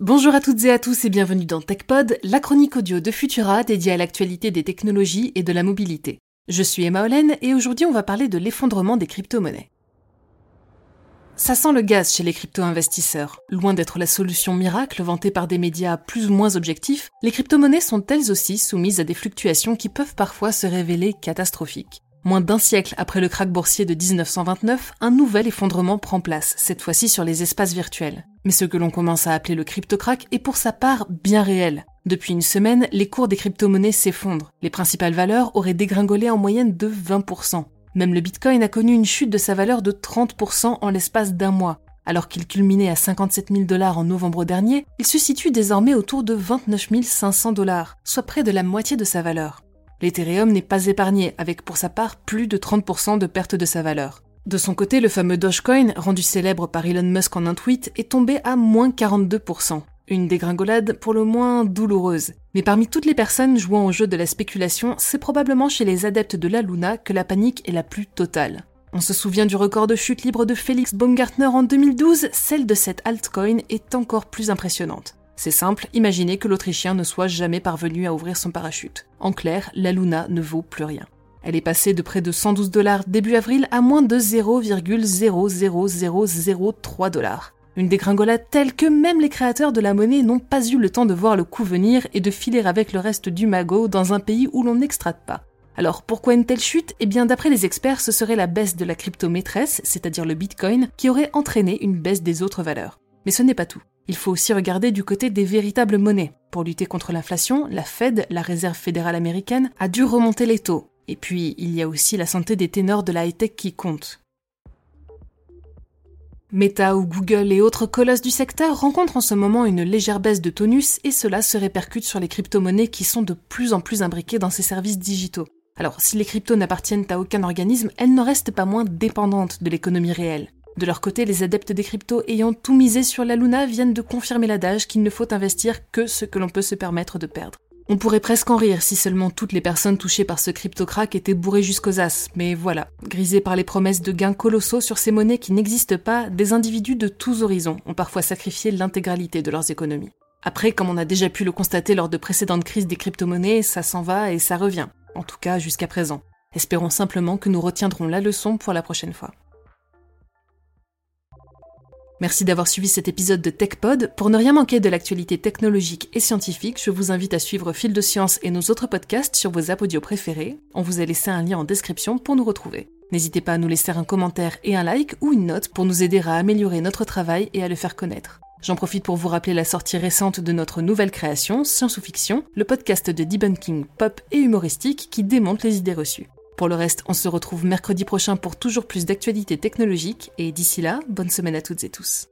Bonjour à toutes et à tous et bienvenue dans TechPod, la chronique audio de Futura dédiée à l'actualité des technologies et de la mobilité. Je suis Emma Hollen et aujourd'hui on va parler de l'effondrement des crypto-monnaies. Ça sent le gaz chez les crypto-investisseurs. Loin d'être la solution miracle vantée par des médias plus ou moins objectifs, les crypto-monnaies sont elles aussi soumises à des fluctuations qui peuvent parfois se révéler catastrophiques. Moins d'un siècle après le krach boursier de 1929, un nouvel effondrement prend place, cette fois-ci sur les espaces virtuels. Mais ce que l'on commence à appeler le crypto-crack est pour sa part bien réel. Depuis une semaine, les cours des crypto-monnaies s'effondrent. Les principales valeurs auraient dégringolé en moyenne de 20%. Même le Bitcoin a connu une chute de sa valeur de 30% en l'espace d'un mois. Alors qu'il culminait à 57 000 dollars en novembre dernier, il se situe désormais autour de 29 500 dollars, soit près de la moitié de sa valeur. L'Ethereum n'est pas épargné, avec pour sa part plus de 30% de perte de sa valeur. De son côté, le fameux Dogecoin, rendu célèbre par Elon Musk en un tweet, est tombé à moins 42%. Une dégringolade pour le moins douloureuse. Mais parmi toutes les personnes jouant au jeu de la spéculation, c'est probablement chez les adeptes de la Luna que la panique est la plus totale. On se souvient du record de chute libre de Felix Baumgartner en 2012, celle de cette altcoin est encore plus impressionnante. C'est simple, imaginez que l'Autrichien ne soit jamais parvenu à ouvrir son parachute. En clair, la Luna ne vaut plus rien. Elle est passée de près de 112 dollars début avril à moins de 0,00003 dollars. Une dégringolade telle que même les créateurs de la monnaie n'ont pas eu le temps de voir le coup venir et de filer avec le reste du magot dans un pays où l'on n'extrate pas. Alors pourquoi une telle chute? Eh bien d'après les experts, ce serait la baisse de la crypto maîtresse, c'est-à-dire le Bitcoin, qui aurait entraîné une baisse des autres valeurs. Mais ce n'est pas tout. Il faut aussi regarder du côté des véritables monnaies. Pour lutter contre l'inflation, la Fed, la Réserve fédérale américaine, a dû remonter les taux. Et puis, il y a aussi la santé des ténors de la high-tech qui compte. Meta ou Google et autres colosses du secteur rencontrent en ce moment une légère baisse de tonus et cela se répercute sur les crypto-monnaies qui sont de plus en plus imbriquées dans ces services digitaux. Alors, si les cryptos n'appartiennent à aucun organisme, elles n'en restent pas moins dépendantes de l'économie réelle. De leur côté, les adeptes des cryptos ayant tout misé sur la Luna viennent de confirmer l'adage qu'il ne faut investir que ce que l'on peut se permettre de perdre. On pourrait presque en rire si seulement toutes les personnes touchées par ce crypto-crack étaient bourrées jusqu'aux as, mais voilà, grisés par les promesses de gains colossaux sur ces monnaies qui n'existent pas, des individus de tous horizons ont parfois sacrifié l'intégralité de leurs économies. Après, comme on a déjà pu le constater lors de précédentes crises des crypto-monnaies, ça s'en va et ça revient, en tout cas jusqu'à présent. Espérons simplement que nous retiendrons la leçon pour la prochaine fois. Merci d'avoir suivi cet épisode de TechPod. Pour ne rien manquer de l'actualité technologique et scientifique, je vous invite à suivre Fil de Science et nos autres podcasts sur vos audio préférés. On vous a laissé un lien en description pour nous retrouver. N'hésitez pas à nous laisser un commentaire et un like ou une note pour nous aider à améliorer notre travail et à le faire connaître. J'en profite pour vous rappeler la sortie récente de notre nouvelle création, Science ou Fiction, le podcast de debunking pop et humoristique qui démonte les idées reçues. Pour le reste, on se retrouve mercredi prochain pour toujours plus d'actualités technologiques et d'ici là, bonne semaine à toutes et tous.